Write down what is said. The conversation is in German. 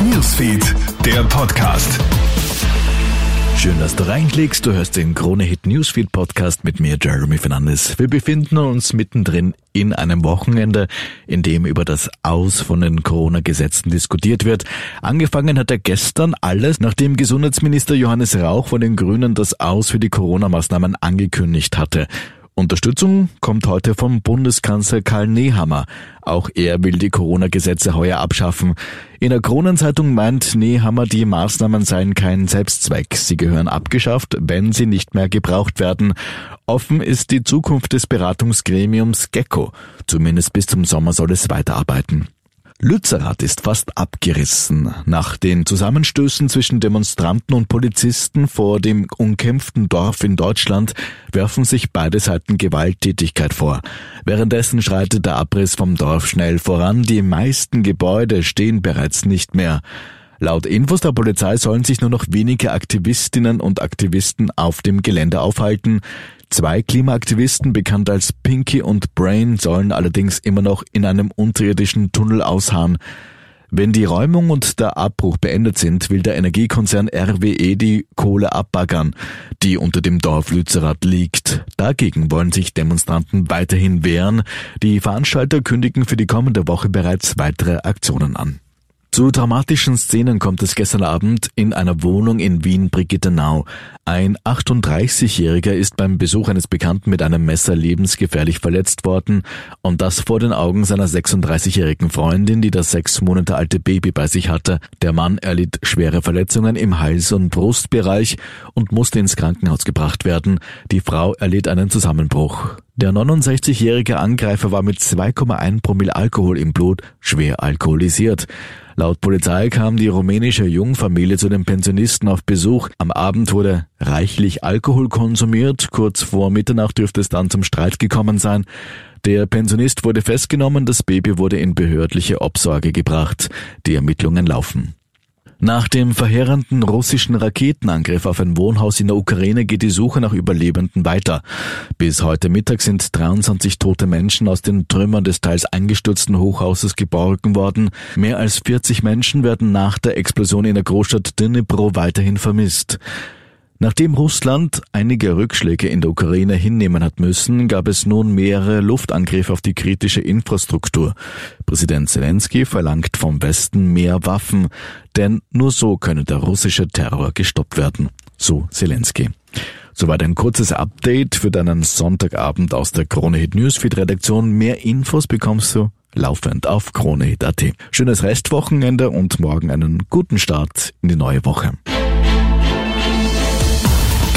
Newsfeed, der Podcast. Schön, dass du reinklickst. Du hörst den Krone Hit Newsfeed Podcast mit mir, Jeremy Fernandes. Wir befinden uns mittendrin in einem Wochenende, in dem über das Aus von den Corona-Gesetzen diskutiert wird. Angefangen hat er gestern alles, nachdem Gesundheitsminister Johannes Rauch von den Grünen das Aus für die Corona-Maßnahmen angekündigt hatte. Unterstützung kommt heute vom Bundeskanzler Karl Nehammer. Auch er will die Corona-Gesetze heuer abschaffen. In der Kronenzeitung meint Nehammer, die Maßnahmen seien kein Selbstzweck. Sie gehören abgeschafft, wenn sie nicht mehr gebraucht werden. Offen ist die Zukunft des Beratungsgremiums Gecko. Zumindest bis zum Sommer soll es weiterarbeiten. Lützerath ist fast abgerissen. Nach den Zusammenstößen zwischen Demonstranten und Polizisten vor dem umkämpften Dorf in Deutschland werfen sich beide Seiten Gewalttätigkeit vor. Währenddessen schreitet der Abriss vom Dorf schnell voran. Die meisten Gebäude stehen bereits nicht mehr. Laut Infos der Polizei sollen sich nur noch wenige Aktivistinnen und Aktivisten auf dem Gelände aufhalten. Zwei Klimaaktivisten, bekannt als Pinky und Brain, sollen allerdings immer noch in einem unterirdischen Tunnel ausharren. Wenn die Räumung und der Abbruch beendet sind, will der Energiekonzern RWE die Kohle abbaggern, die unter dem Dorf Lützerath liegt. Dagegen wollen sich Demonstranten weiterhin wehren. Die Veranstalter kündigen für die kommende Woche bereits weitere Aktionen an. Zu dramatischen Szenen kommt es gestern Abend in einer Wohnung in Wien-Brigittenau. Ein 38-Jähriger ist beim Besuch eines Bekannten mit einem Messer lebensgefährlich verletzt worden und das vor den Augen seiner 36-jährigen Freundin, die das sechs Monate alte Baby bei sich hatte. Der Mann erlitt schwere Verletzungen im Hals- und Brustbereich und musste ins Krankenhaus gebracht werden. Die Frau erlitt einen Zusammenbruch. Der 69-jährige Angreifer war mit 2,1 Promille Alkohol im Blut schwer alkoholisiert. Laut Polizei kam die rumänische Jungfamilie zu den Pensionisten auf Besuch. Am Abend wurde reichlich Alkohol konsumiert. Kurz vor Mitternacht dürfte es dann zum Streit gekommen sein. Der Pensionist wurde festgenommen, das Baby wurde in behördliche Obsorge gebracht. Die Ermittlungen laufen. Nach dem verheerenden russischen Raketenangriff auf ein Wohnhaus in der Ukraine geht die Suche nach Überlebenden weiter. Bis heute Mittag sind 23 tote Menschen aus den Trümmern des teils eingestürzten Hochhauses geborgen worden. Mehr als 40 Menschen werden nach der Explosion in der Großstadt Dnipro weiterhin vermisst. Nachdem Russland einige Rückschläge in der Ukraine hinnehmen hat müssen, gab es nun mehrere Luftangriffe auf die kritische Infrastruktur. Präsident Zelensky verlangt vom Westen mehr Waffen, denn nur so könne der russische Terror gestoppt werden. So Zelensky. Soweit ein kurzes Update für deinen Sonntagabend aus der Krone Hit Newsfeed Redaktion. Mehr Infos bekommst du laufend auf KroneHit.at. Schönes Restwochenende und morgen einen guten Start in die neue Woche.